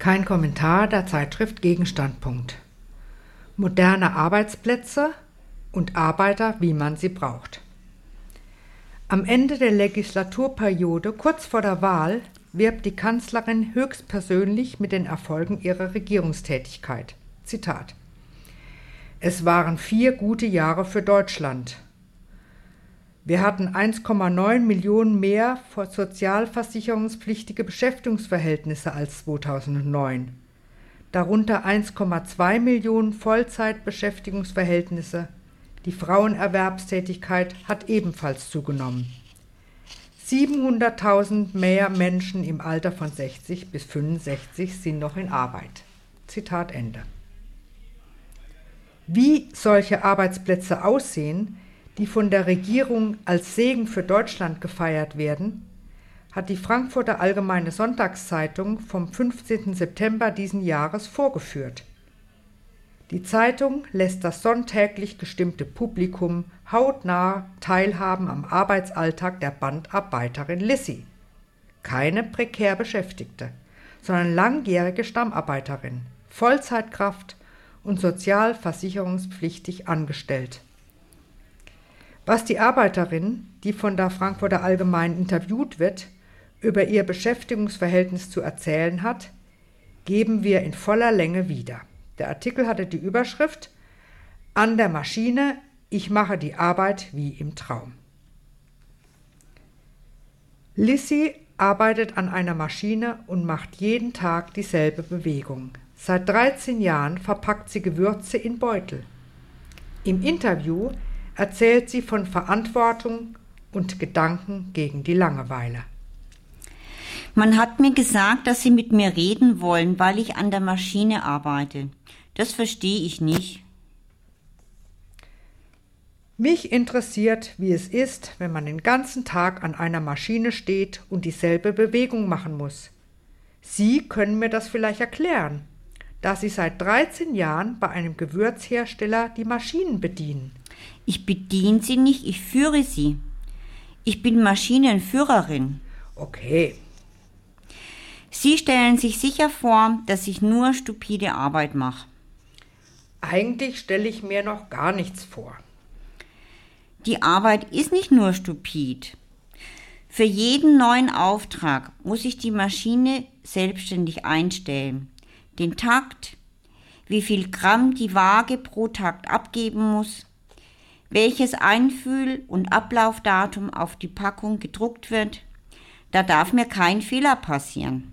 Kein Kommentar der Zeitschrift Gegenstandpunkt. Moderne Arbeitsplätze und Arbeiter, wie man sie braucht. Am Ende der Legislaturperiode, kurz vor der Wahl, wirbt die Kanzlerin höchstpersönlich mit den Erfolgen ihrer Regierungstätigkeit. Zitat. Es waren vier gute Jahre für Deutschland. Wir hatten 1,9 Millionen mehr sozialversicherungspflichtige Beschäftigungsverhältnisse als 2009, darunter 1,2 Millionen Vollzeitbeschäftigungsverhältnisse. Die Frauenerwerbstätigkeit hat ebenfalls zugenommen. 700.000 mehr Menschen im Alter von 60 bis 65 sind noch in Arbeit. Zitat Ende. Wie solche Arbeitsplätze aussehen, die von der Regierung als Segen für Deutschland gefeiert werden, hat die Frankfurter Allgemeine Sonntagszeitung vom 15. September diesen Jahres vorgeführt. Die Zeitung lässt das sonntäglich gestimmte Publikum hautnah teilhaben am Arbeitsalltag der Bandarbeiterin Lissy. Keine prekär Beschäftigte, sondern langjährige Stammarbeiterin, Vollzeitkraft und sozialversicherungspflichtig angestellt. Was die Arbeiterin, die von der Frankfurter Allgemeinen interviewt wird, über ihr Beschäftigungsverhältnis zu erzählen hat, geben wir in voller Länge wieder. Der Artikel hatte die Überschrift An der Maschine, ich mache die Arbeit wie im Traum. Lissy arbeitet an einer Maschine und macht jeden Tag dieselbe Bewegung. Seit 13 Jahren verpackt sie Gewürze in Beutel. Im Interview erzählt sie von Verantwortung und Gedanken gegen die Langeweile. Man hat mir gesagt, dass Sie mit mir reden wollen, weil ich an der Maschine arbeite. Das verstehe ich nicht. Mich interessiert, wie es ist, wenn man den ganzen Tag an einer Maschine steht und dieselbe Bewegung machen muss. Sie können mir das vielleicht erklären, da Sie seit 13 Jahren bei einem Gewürzhersteller die Maschinen bedienen. Ich bediene sie nicht, ich führe sie. Ich bin Maschinenführerin. Okay. Sie stellen sich sicher vor, dass ich nur stupide Arbeit mache. Eigentlich stelle ich mir noch gar nichts vor. Die Arbeit ist nicht nur stupid. Für jeden neuen Auftrag muss ich die Maschine selbstständig einstellen. Den Takt, wie viel Gramm die Waage pro Takt abgeben muss, welches Einfühl- und Ablaufdatum auf die Packung gedruckt wird. Da darf mir kein Fehler passieren.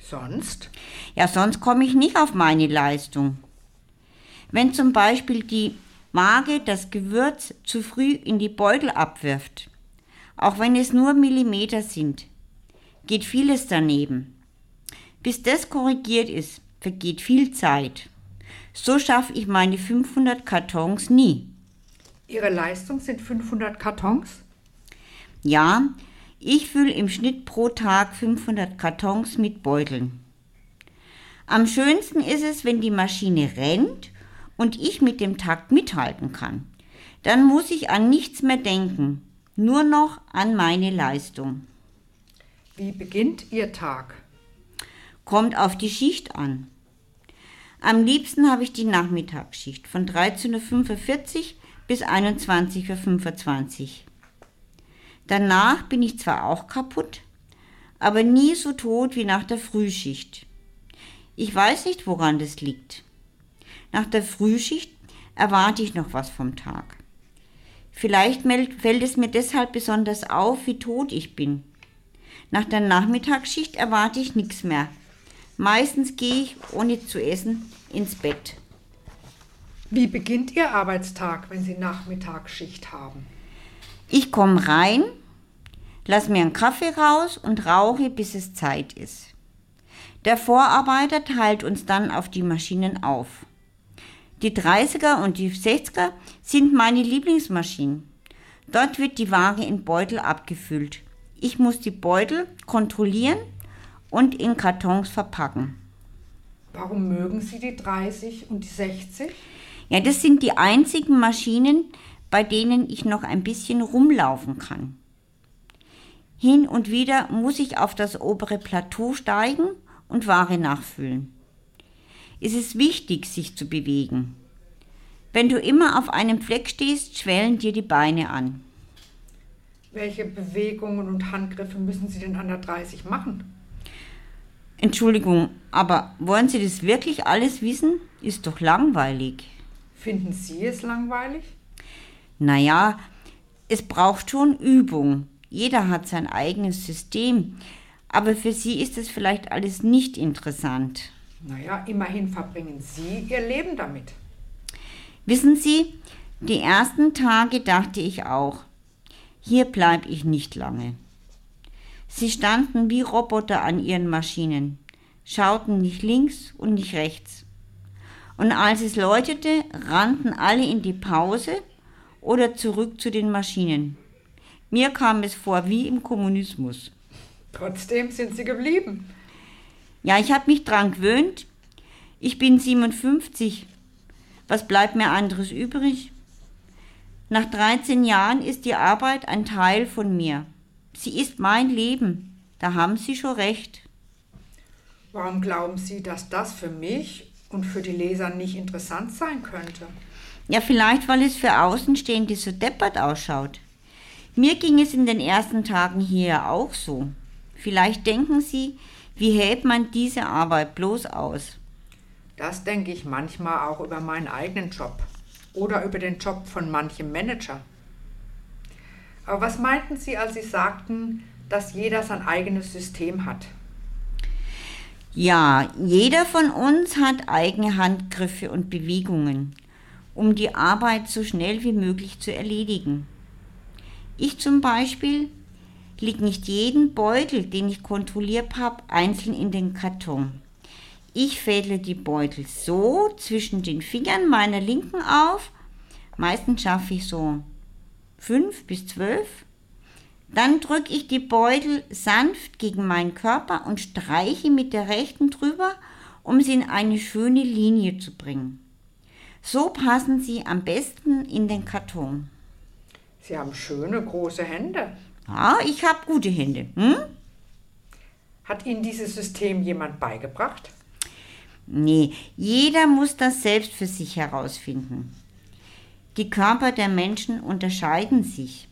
Sonst? Ja, sonst komme ich nicht auf meine Leistung. Wenn zum Beispiel die Waage das Gewürz zu früh in die Beutel abwirft, auch wenn es nur Millimeter sind, geht vieles daneben. Bis das korrigiert ist, vergeht viel Zeit. So schaffe ich meine 500 Kartons nie. Ihre Leistung sind 500 Kartons? Ja, ich fülle im Schnitt pro Tag 500 Kartons mit Beuteln. Am schönsten ist es, wenn die Maschine rennt und ich mit dem Takt mithalten kann. Dann muss ich an nichts mehr denken, nur noch an meine Leistung. Wie beginnt Ihr Tag? Kommt auf die Schicht an. Am liebsten habe ich die Nachmittagsschicht von 13.45 Uhr bis 21.25 Uhr. Danach bin ich zwar auch kaputt, aber nie so tot wie nach der Frühschicht. Ich weiß nicht, woran das liegt. Nach der Frühschicht erwarte ich noch was vom Tag. Vielleicht fällt es mir deshalb besonders auf, wie tot ich bin. Nach der Nachmittagsschicht erwarte ich nichts mehr. Meistens gehe ich, ohne zu essen, ins Bett. Wie beginnt Ihr Arbeitstag, wenn Sie Nachmittagsschicht haben? Ich komme rein, lass mir einen Kaffee raus und rauche, bis es Zeit ist. Der Vorarbeiter teilt uns dann auf die Maschinen auf. Die 30er und die 60er sind meine Lieblingsmaschinen. Dort wird die Ware in Beutel abgefüllt. Ich muss die Beutel kontrollieren und in Kartons verpacken. Warum mögen Sie die 30 und die 60? Ja, das sind die einzigen Maschinen, bei denen ich noch ein bisschen rumlaufen kann. Hin und wieder muss ich auf das obere Plateau steigen und Ware nachfüllen. Es ist wichtig, sich zu bewegen. Wenn du immer auf einem Fleck stehst, schwellen dir die Beine an. Welche Bewegungen und Handgriffe müssen Sie denn an der 30 machen? Entschuldigung, aber wollen Sie das wirklich alles wissen? Ist doch langweilig. Finden Sie es langweilig? Naja, es braucht schon Übung. Jeder hat sein eigenes System. Aber für Sie ist es vielleicht alles nicht interessant. Naja, immerhin verbringen Sie Ihr Leben damit. Wissen Sie, die ersten Tage dachte ich auch, hier bleibe ich nicht lange. Sie standen wie Roboter an ihren Maschinen, schauten nicht links und nicht rechts. Und als es läutete, rannten alle in die Pause oder zurück zu den Maschinen. Mir kam es vor wie im Kommunismus. Trotzdem sind Sie geblieben. Ja, ich habe mich dran gewöhnt. Ich bin 57 was bleibt mir anderes übrig? Nach 13 Jahren ist die Arbeit ein Teil von mir. Sie ist mein Leben. Da haben Sie schon recht. Warum glauben Sie, dass das für mich und für die Leser nicht interessant sein könnte? Ja, vielleicht, weil es für Außenstehende so deppert ausschaut. Mir ging es in den ersten Tagen hier auch so. Vielleicht denken Sie, wie hält man diese Arbeit bloß aus? Das denke ich manchmal auch über meinen eigenen Job oder über den Job von manchem Manager. Aber was meinten Sie, als Sie sagten, dass jeder sein eigenes System hat? Ja, jeder von uns hat eigene Handgriffe und Bewegungen, um die Arbeit so schnell wie möglich zu erledigen. Ich zum Beispiel leg nicht jeden Beutel, den ich kontrolliert habe, einzeln in den Karton. Ich fädle die Beutel so zwischen den Fingern meiner Linken auf. Meistens schaffe ich so fünf bis zwölf. Dann drücke ich die Beutel sanft gegen meinen Körper und streiche mit der rechten drüber, um sie in eine schöne Linie zu bringen. So passen sie am besten in den Karton. Sie haben schöne große Hände. Ja, ich habe gute Hände. Hm? Hat Ihnen dieses System jemand beigebracht? Nee, jeder muss das selbst für sich herausfinden. Die Körper der Menschen unterscheiden sich.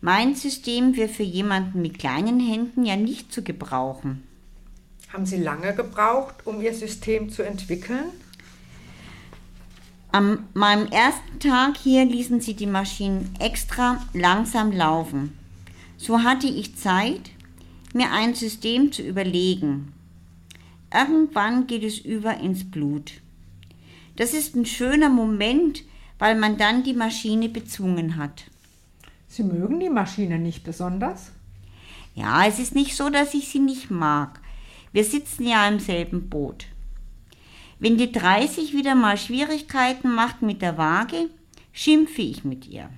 Mein System wäre für jemanden mit kleinen Händen ja nicht zu gebrauchen. Haben Sie lange gebraucht, um Ihr System zu entwickeln? An meinem ersten Tag hier ließen sie die Maschinen extra langsam laufen. So hatte ich Zeit, mir ein System zu überlegen, Irgendwann geht es über ins Blut. Das ist ein schöner Moment, weil man dann die Maschine bezwungen hat. Sie mögen die Maschine nicht besonders? Ja, es ist nicht so, dass ich sie nicht mag. Wir sitzen ja im selben Boot. Wenn die 30 wieder mal Schwierigkeiten macht mit der Waage, schimpfe ich mit ihr.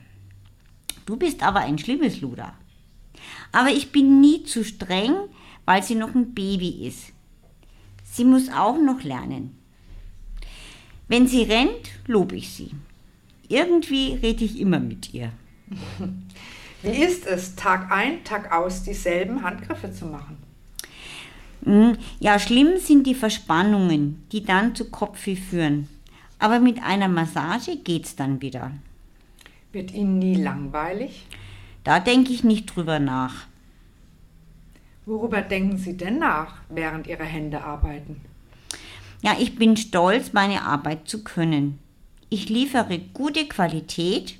Du bist aber ein schlimmes Luder. Aber ich bin nie zu streng, weil sie noch ein Baby ist. Sie muss auch noch lernen. Wenn sie rennt, lobe ich sie. Irgendwie rede ich immer mit ihr. Wie ist es, Tag ein, Tag aus dieselben Handgriffe zu machen? Hm, ja, schlimm sind die Verspannungen, die dann zu Kopfweh führen. Aber mit einer Massage geht's dann wieder. Wird Ihnen nie langweilig? Da denke ich nicht drüber nach. Worüber denken Sie denn nach, während Ihre Hände arbeiten? Ja, ich bin stolz, meine Arbeit zu können. Ich liefere gute Qualität.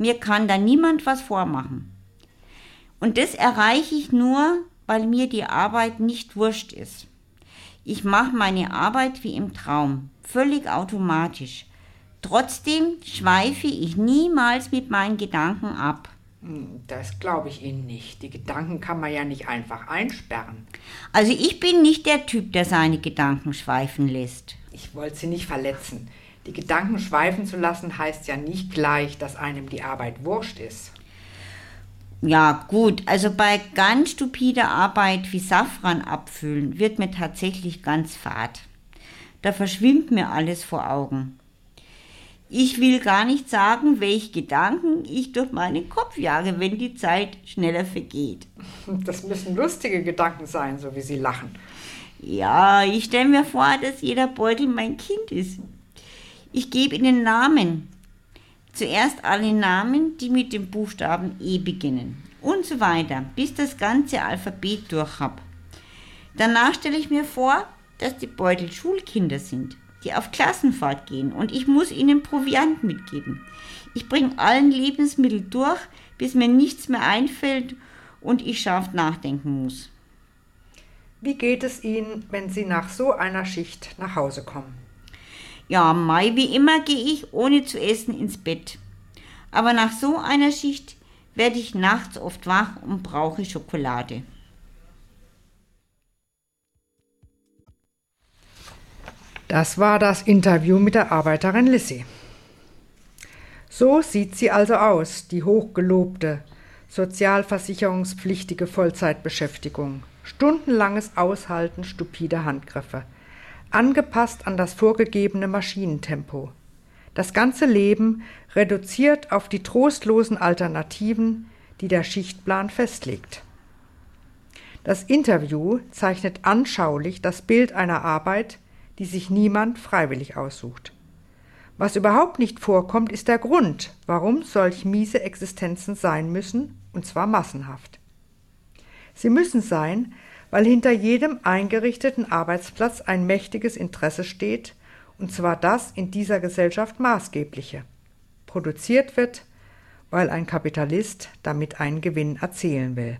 Mir kann da niemand was vormachen. Und das erreiche ich nur, weil mir die Arbeit nicht wurscht ist. Ich mache meine Arbeit wie im Traum, völlig automatisch. Trotzdem schweife ich niemals mit meinen Gedanken ab. Hm, das glaube ich Ihnen nicht. Die Gedanken kann man ja nicht einfach einsperren. Also ich bin nicht der Typ, der seine Gedanken schweifen lässt. Ich wollte Sie nicht verletzen. Die Gedanken schweifen zu lassen heißt ja nicht gleich, dass einem die Arbeit wurscht ist. Ja, gut, also bei ganz stupider Arbeit wie Safran abfüllen wird mir tatsächlich ganz fad. Da verschwimmt mir alles vor Augen. Ich will gar nicht sagen, welche Gedanken ich durch meinen Kopf jage, wenn die Zeit schneller vergeht. Das müssen lustige Gedanken sein, so wie Sie lachen. Ja, ich stelle mir vor, dass jeder Beutel mein Kind ist. Ich gebe ihnen Namen. Zuerst alle Namen, die mit dem Buchstaben E beginnen. Und so weiter, bis das ganze Alphabet durch habe. Danach stelle ich mir vor, dass die Beutel Schulkinder sind, die auf Klassenfahrt gehen und ich muss ihnen Proviant mitgeben. Ich bringe allen Lebensmittel durch, bis mir nichts mehr einfällt und ich scharf nachdenken muss. Wie geht es Ihnen, wenn Sie nach so einer Schicht nach Hause kommen? Ja, Mai, wie immer gehe ich ohne zu essen ins Bett. Aber nach so einer Schicht werde ich nachts oft wach und brauche Schokolade. Das war das Interview mit der Arbeiterin Lissy. So sieht sie also aus, die hochgelobte, sozialversicherungspflichtige Vollzeitbeschäftigung. Stundenlanges Aushalten stupider Handgriffe, angepasst an das vorgegebene Maschinentempo. Das ganze Leben reduziert auf die trostlosen Alternativen, die der Schichtplan festlegt. Das Interview zeichnet anschaulich das Bild einer Arbeit, die sich niemand freiwillig aussucht. Was überhaupt nicht vorkommt, ist der Grund, warum solch miese Existenzen sein müssen, und zwar massenhaft. Sie müssen sein, weil hinter jedem eingerichteten Arbeitsplatz ein mächtiges Interesse steht, und zwar das in dieser Gesellschaft maßgebliche. Produziert wird, weil ein Kapitalist damit einen Gewinn erzielen will.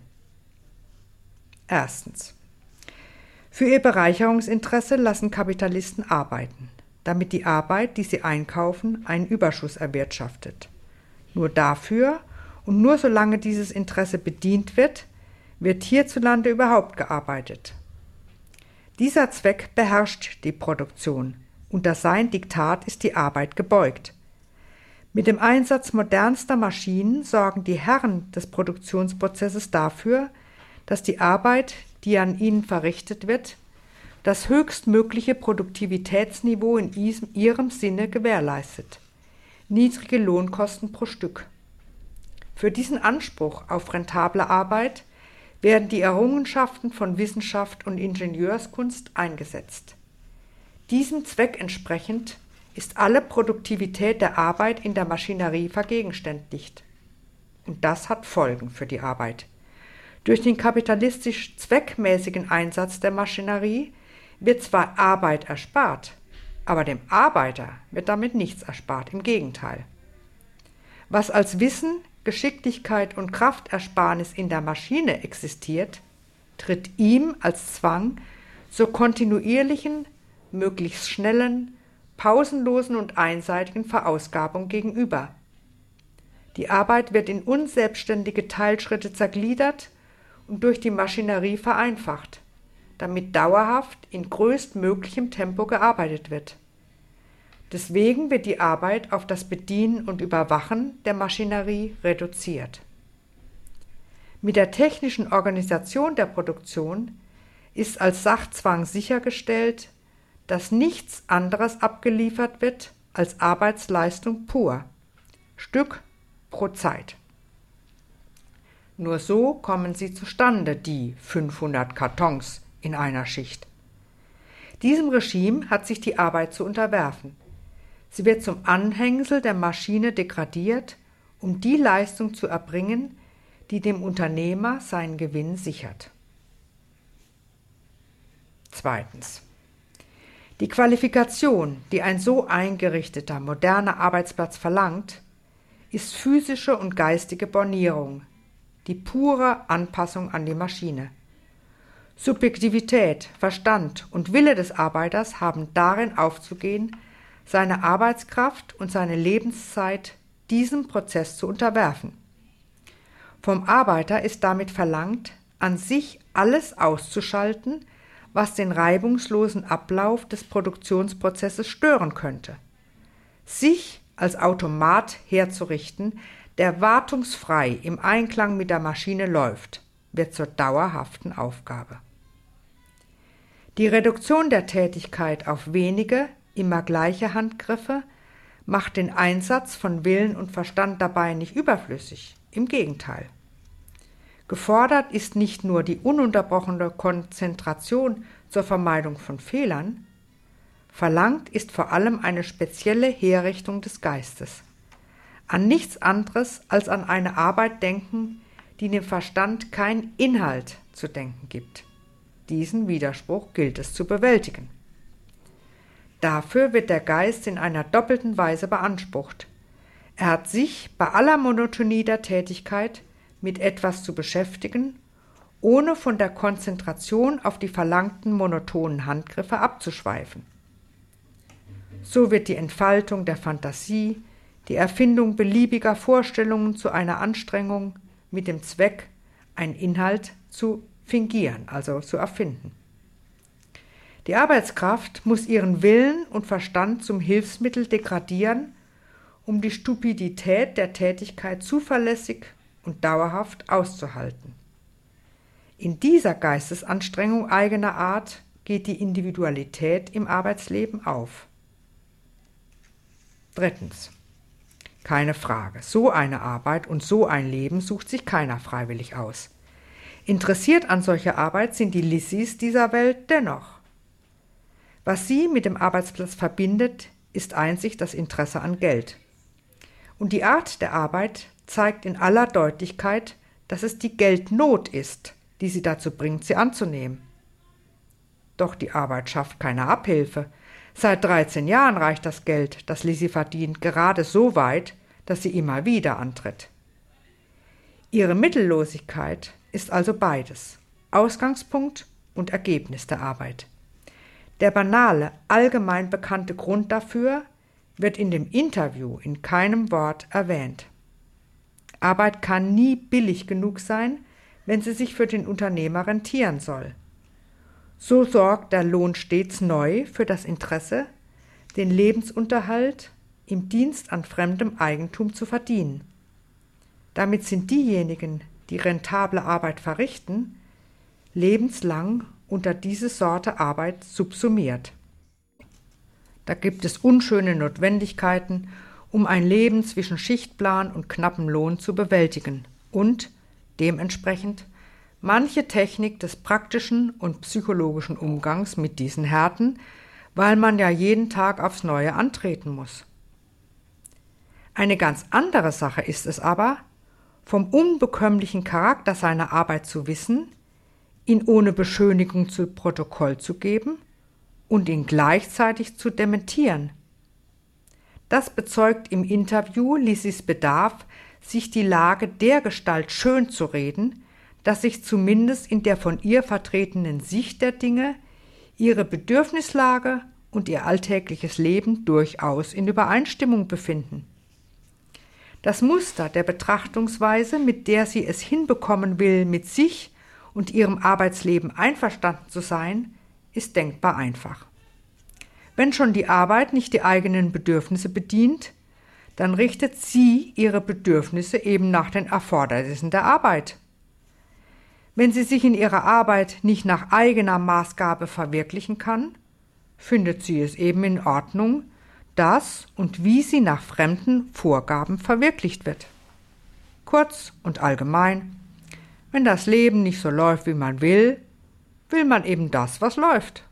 Erstens. Für ihr Bereicherungsinteresse lassen Kapitalisten arbeiten, damit die Arbeit, die sie einkaufen, einen Überschuss erwirtschaftet. Nur dafür und nur solange dieses Interesse bedient wird, wird hierzulande überhaupt gearbeitet. Dieser Zweck beherrscht die Produktion, unter sein Diktat ist die Arbeit gebeugt. Mit dem Einsatz modernster Maschinen sorgen die Herren des Produktionsprozesses dafür, dass die Arbeit, die an ihnen verrichtet wird, das höchstmögliche Produktivitätsniveau in ihrem Sinne gewährleistet. Niedrige Lohnkosten pro Stück. Für diesen Anspruch auf rentable Arbeit werden die Errungenschaften von Wissenschaft und Ingenieurskunst eingesetzt. Diesem Zweck entsprechend ist alle Produktivität der Arbeit in der Maschinerie vergegenständlicht. Und das hat Folgen für die Arbeit. Durch den kapitalistisch zweckmäßigen Einsatz der Maschinerie wird zwar Arbeit erspart, aber dem Arbeiter wird damit nichts erspart, im Gegenteil. Was als Wissen, Geschicklichkeit und Kraftersparnis in der Maschine existiert, tritt ihm als Zwang zur kontinuierlichen, möglichst schnellen, pausenlosen und einseitigen Verausgabung gegenüber. Die Arbeit wird in unselbstständige Teilschritte zergliedert und durch die Maschinerie vereinfacht, damit dauerhaft in größtmöglichem Tempo gearbeitet wird. Deswegen wird die Arbeit auf das Bedienen und Überwachen der Maschinerie reduziert. Mit der technischen Organisation der Produktion ist als Sachzwang sichergestellt, dass nichts anderes abgeliefert wird als Arbeitsleistung pur, Stück pro Zeit. Nur so kommen sie zustande, die 500 Kartons in einer Schicht. Diesem Regime hat sich die Arbeit zu unterwerfen. Sie wird zum Anhängsel der Maschine degradiert, um die Leistung zu erbringen, die dem Unternehmer seinen Gewinn sichert. Zweitens. Die Qualifikation, die ein so eingerichteter, moderner Arbeitsplatz verlangt, ist physische und geistige Bornierung, die pure Anpassung an die Maschine. Subjektivität, Verstand und Wille des Arbeiters haben darin aufzugehen, seine Arbeitskraft und seine Lebenszeit diesem Prozess zu unterwerfen. Vom Arbeiter ist damit verlangt, an sich alles auszuschalten, was den reibungslosen Ablauf des Produktionsprozesses stören könnte. Sich als Automat herzurichten, der wartungsfrei im Einklang mit der Maschine läuft, wird zur dauerhaften Aufgabe. Die Reduktion der Tätigkeit auf wenige, immer gleiche Handgriffe macht den Einsatz von Willen und Verstand dabei nicht überflüssig, im Gegenteil. Gefordert ist nicht nur die ununterbrochene Konzentration zur Vermeidung von Fehlern, verlangt ist vor allem eine spezielle Herrichtung des Geistes. An nichts anderes als an eine Arbeit denken, die dem Verstand kein Inhalt zu denken gibt. Diesen Widerspruch gilt es zu bewältigen. Dafür wird der Geist in einer doppelten Weise beansprucht. Er hat sich bei aller Monotonie der Tätigkeit mit etwas zu beschäftigen, ohne von der Konzentration auf die verlangten monotonen Handgriffe abzuschweifen. So wird die Entfaltung der Fantasie, die Erfindung beliebiger Vorstellungen zu einer Anstrengung mit dem Zweck, einen Inhalt zu fingieren, also zu erfinden. Die Arbeitskraft muss ihren Willen und Verstand zum Hilfsmittel degradieren, um die Stupidität der Tätigkeit zuverlässig und dauerhaft auszuhalten. In dieser Geistesanstrengung eigener Art geht die Individualität im Arbeitsleben auf. Drittens. Keine Frage, so eine Arbeit und so ein Leben sucht sich keiner freiwillig aus. Interessiert an solcher Arbeit sind die Lissys dieser Welt dennoch. Was sie mit dem Arbeitsplatz verbindet, ist einzig das Interesse an Geld. Und die Art der Arbeit zeigt in aller Deutlichkeit, dass es die Geldnot ist, die sie dazu bringt, sie anzunehmen. Doch die Arbeit schafft keine Abhilfe. Seit 13 Jahren reicht das Geld, das Lizzie verdient, gerade so weit, dass sie immer wieder antritt. Ihre Mittellosigkeit ist also beides, Ausgangspunkt und Ergebnis der Arbeit. Der banale, allgemein bekannte Grund dafür wird in dem Interview in keinem Wort erwähnt. Arbeit kann nie billig genug sein, wenn sie sich für den Unternehmer rentieren soll. So sorgt der Lohn stets neu für das Interesse, den Lebensunterhalt im Dienst an fremdem Eigentum zu verdienen. Damit sind diejenigen, die rentable Arbeit verrichten, lebenslang unter diese Sorte Arbeit subsumiert. Da gibt es unschöne Notwendigkeiten um ein Leben zwischen Schichtplan und knappem Lohn zu bewältigen und dementsprechend manche Technik des praktischen und psychologischen Umgangs mit diesen Härten, weil man ja jeden Tag aufs Neue antreten muss. Eine ganz andere Sache ist es aber, vom unbekömmlichen Charakter seiner Arbeit zu wissen, ihn ohne Beschönigung zu Protokoll zu geben und ihn gleichzeitig zu dementieren – das bezeugt im Interview Lissis Bedarf, sich die Lage dergestalt schön zu reden, dass sich zumindest in der von ihr vertretenen Sicht der Dinge ihre Bedürfnislage und ihr alltägliches Leben durchaus in Übereinstimmung befinden. Das Muster der Betrachtungsweise, mit der sie es hinbekommen will, mit sich und ihrem Arbeitsleben einverstanden zu sein, ist denkbar einfach. Wenn schon die Arbeit nicht die eigenen Bedürfnisse bedient, dann richtet sie ihre Bedürfnisse eben nach den Erfordernissen der Arbeit. Wenn sie sich in ihrer Arbeit nicht nach eigener Maßgabe verwirklichen kann, findet sie es eben in Ordnung, dass und wie sie nach fremden Vorgaben verwirklicht wird. Kurz und allgemein, wenn das Leben nicht so läuft, wie man will, will man eben das, was läuft.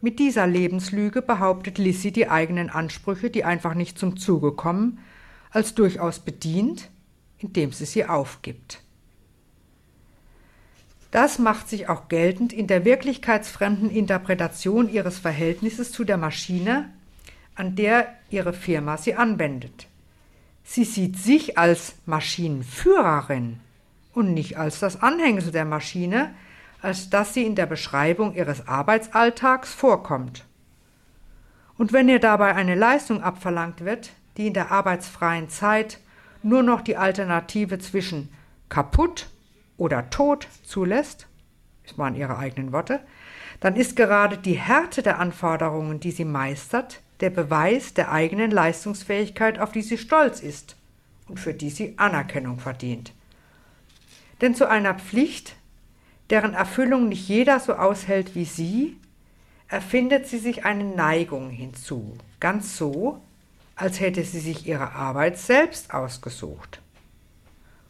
Mit dieser Lebenslüge behauptet Lissy die eigenen Ansprüche, die einfach nicht zum Zuge kommen, als durchaus bedient, indem sie sie aufgibt. Das macht sich auch geltend in der wirklichkeitsfremden Interpretation ihres Verhältnisses zu der Maschine, an der ihre Firma sie anwendet. Sie sieht sich als Maschinenführerin und nicht als das Anhängsel der Maschine, als dass sie in der Beschreibung ihres Arbeitsalltags vorkommt. Und wenn ihr dabei eine Leistung abverlangt wird, die in der arbeitsfreien Zeit nur noch die Alternative zwischen kaputt oder tot zulässt, das waren ihre eigenen Worte, dann ist gerade die Härte der Anforderungen, die sie meistert, der Beweis der eigenen Leistungsfähigkeit, auf die sie stolz ist und für die sie Anerkennung verdient. Denn zu einer Pflicht deren Erfüllung nicht jeder so aushält wie sie, erfindet sie sich eine Neigung hinzu, ganz so, als hätte sie sich ihre Arbeit selbst ausgesucht.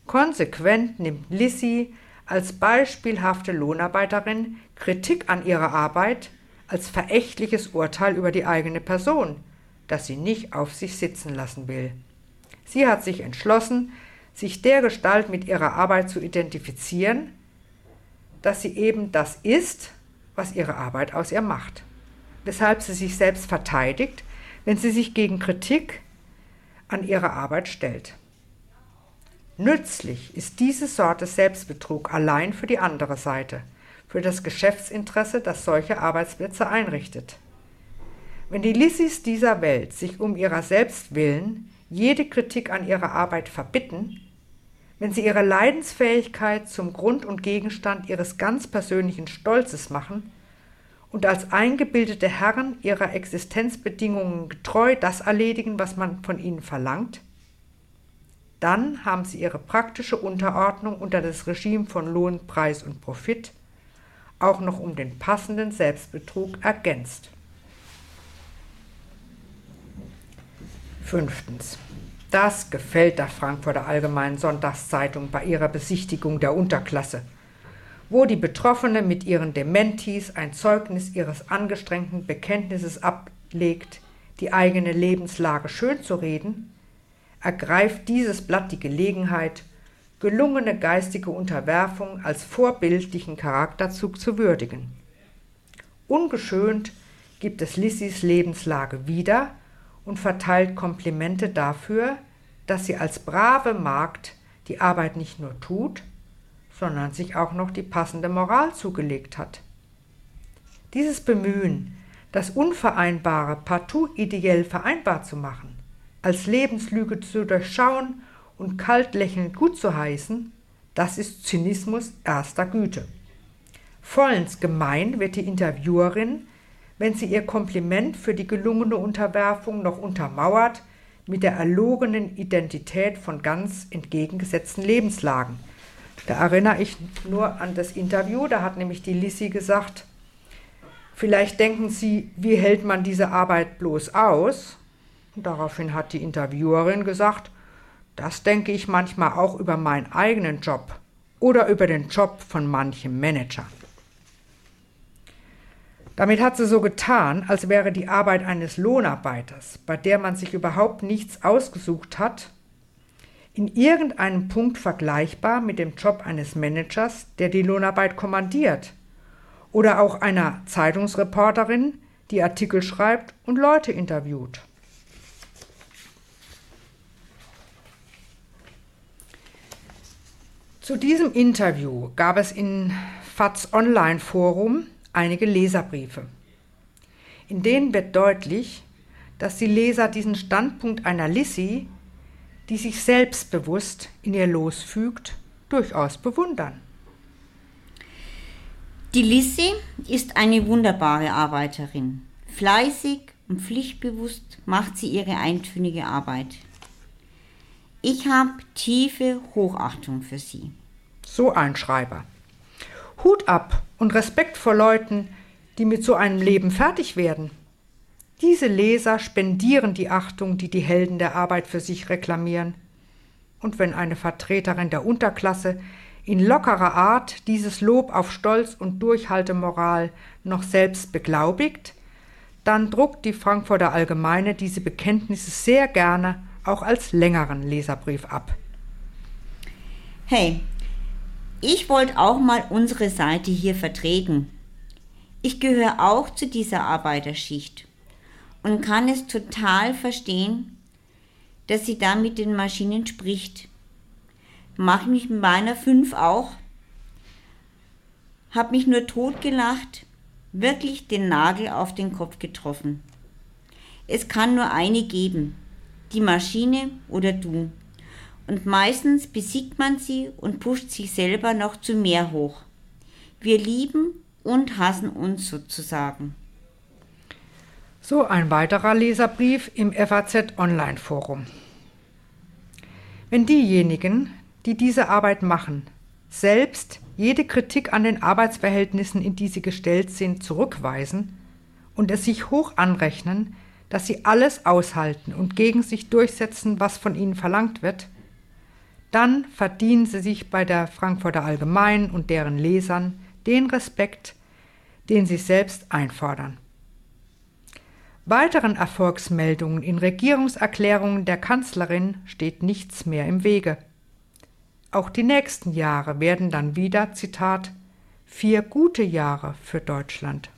Konsequent nimmt Lissy als beispielhafte Lohnarbeiterin Kritik an ihrer Arbeit als verächtliches Urteil über die eigene Person, das sie nicht auf sich sitzen lassen will. Sie hat sich entschlossen, sich der Gestalt mit ihrer Arbeit zu identifizieren, dass sie eben das ist, was ihre Arbeit aus ihr macht, weshalb sie sich selbst verteidigt, wenn sie sich gegen Kritik an ihrer Arbeit stellt. Nützlich ist diese Sorte Selbstbetrug allein für die andere Seite, für das Geschäftsinteresse, das solche Arbeitsplätze einrichtet. Wenn die Lissys dieser Welt sich um ihrer selbst willen jede Kritik an ihrer Arbeit verbitten, wenn sie ihre Leidensfähigkeit zum Grund und Gegenstand ihres ganz persönlichen Stolzes machen und als eingebildete Herren ihrer Existenzbedingungen getreu das erledigen, was man von ihnen verlangt, dann haben sie ihre praktische Unterordnung unter das Regime von Lohn, Preis und Profit auch noch um den passenden Selbstbetrug ergänzt. Fünftens. Das gefällt der Frankfurter Allgemeinen Sonntagszeitung bei ihrer Besichtigung der Unterklasse, wo die Betroffene mit ihren Dementis ein Zeugnis ihres angestrengten Bekenntnisses ablegt, die eigene Lebenslage schön zu reden, ergreift dieses Blatt die Gelegenheit, gelungene geistige Unterwerfung als vorbildlichen Charakterzug zu würdigen. Ungeschönt gibt es Lissys Lebenslage wieder und verteilt Komplimente dafür, dass sie als brave Magd die Arbeit nicht nur tut, sondern sich auch noch die passende Moral zugelegt hat. Dieses Bemühen, das Unvereinbare partout ideell vereinbar zu machen, als Lebenslüge zu durchschauen und kalt lächelnd gut zu heißen, das ist Zynismus erster Güte. Vollends gemein wird die Interviewerin, wenn sie ihr Kompliment für die gelungene Unterwerfung noch untermauert mit der erlogenen Identität von ganz entgegengesetzten Lebenslagen. Da erinnere ich nur an das Interview, da hat nämlich die Lissy gesagt, vielleicht denken Sie, wie hält man diese Arbeit bloß aus? Und daraufhin hat die Interviewerin gesagt, das denke ich manchmal auch über meinen eigenen Job oder über den Job von manchem Manager. Damit hat sie so getan, als wäre die Arbeit eines Lohnarbeiters, bei der man sich überhaupt nichts ausgesucht hat, in irgendeinem Punkt vergleichbar mit dem Job eines Managers, der die Lohnarbeit kommandiert, oder auch einer Zeitungsreporterin, die Artikel schreibt und Leute interviewt. Zu diesem Interview gab es in FATS Online Forum einige Leserbriefe. In denen wird deutlich, dass die Leser diesen Standpunkt einer Lissy, die sich selbstbewusst in ihr Los fügt, durchaus bewundern. Die Lissy ist eine wunderbare Arbeiterin. Fleißig und pflichtbewusst macht sie ihre eintönige Arbeit. Ich habe tiefe Hochachtung für sie. So ein Schreiber. Hut ab und Respekt vor Leuten, die mit so einem Leben fertig werden. Diese Leser spendieren die Achtung, die die Helden der Arbeit für sich reklamieren. Und wenn eine Vertreterin der Unterklasse in lockerer Art dieses Lob auf Stolz und Durchhaltemoral noch selbst beglaubigt, dann druckt die Frankfurter Allgemeine diese Bekenntnisse sehr gerne auch als längeren Leserbrief ab. Hey, ich wollte auch mal unsere Seite hier vertreten. Ich gehöre auch zu dieser Arbeiterschicht und kann es total verstehen, dass sie da mit den Maschinen spricht. Mach mich mit meiner fünf auch. Hab mich nur totgelacht, wirklich den Nagel auf den Kopf getroffen. Es kann nur eine geben die Maschine oder du. Und meistens besiegt man sie und pusht sich selber noch zu mehr hoch. Wir lieben und hassen uns sozusagen. So ein weiterer Leserbrief im FAZ Online Forum. Wenn diejenigen, die diese Arbeit machen, selbst jede Kritik an den Arbeitsverhältnissen, in die sie gestellt sind, zurückweisen und es sich hoch anrechnen, dass sie alles aushalten und gegen sich durchsetzen, was von ihnen verlangt wird, dann verdienen sie sich bei der Frankfurter Allgemeinen und deren Lesern den Respekt, den sie selbst einfordern. Weiteren Erfolgsmeldungen in Regierungserklärungen der Kanzlerin steht nichts mehr im Wege. Auch die nächsten Jahre werden dann wieder, Zitat, vier gute Jahre für Deutschland.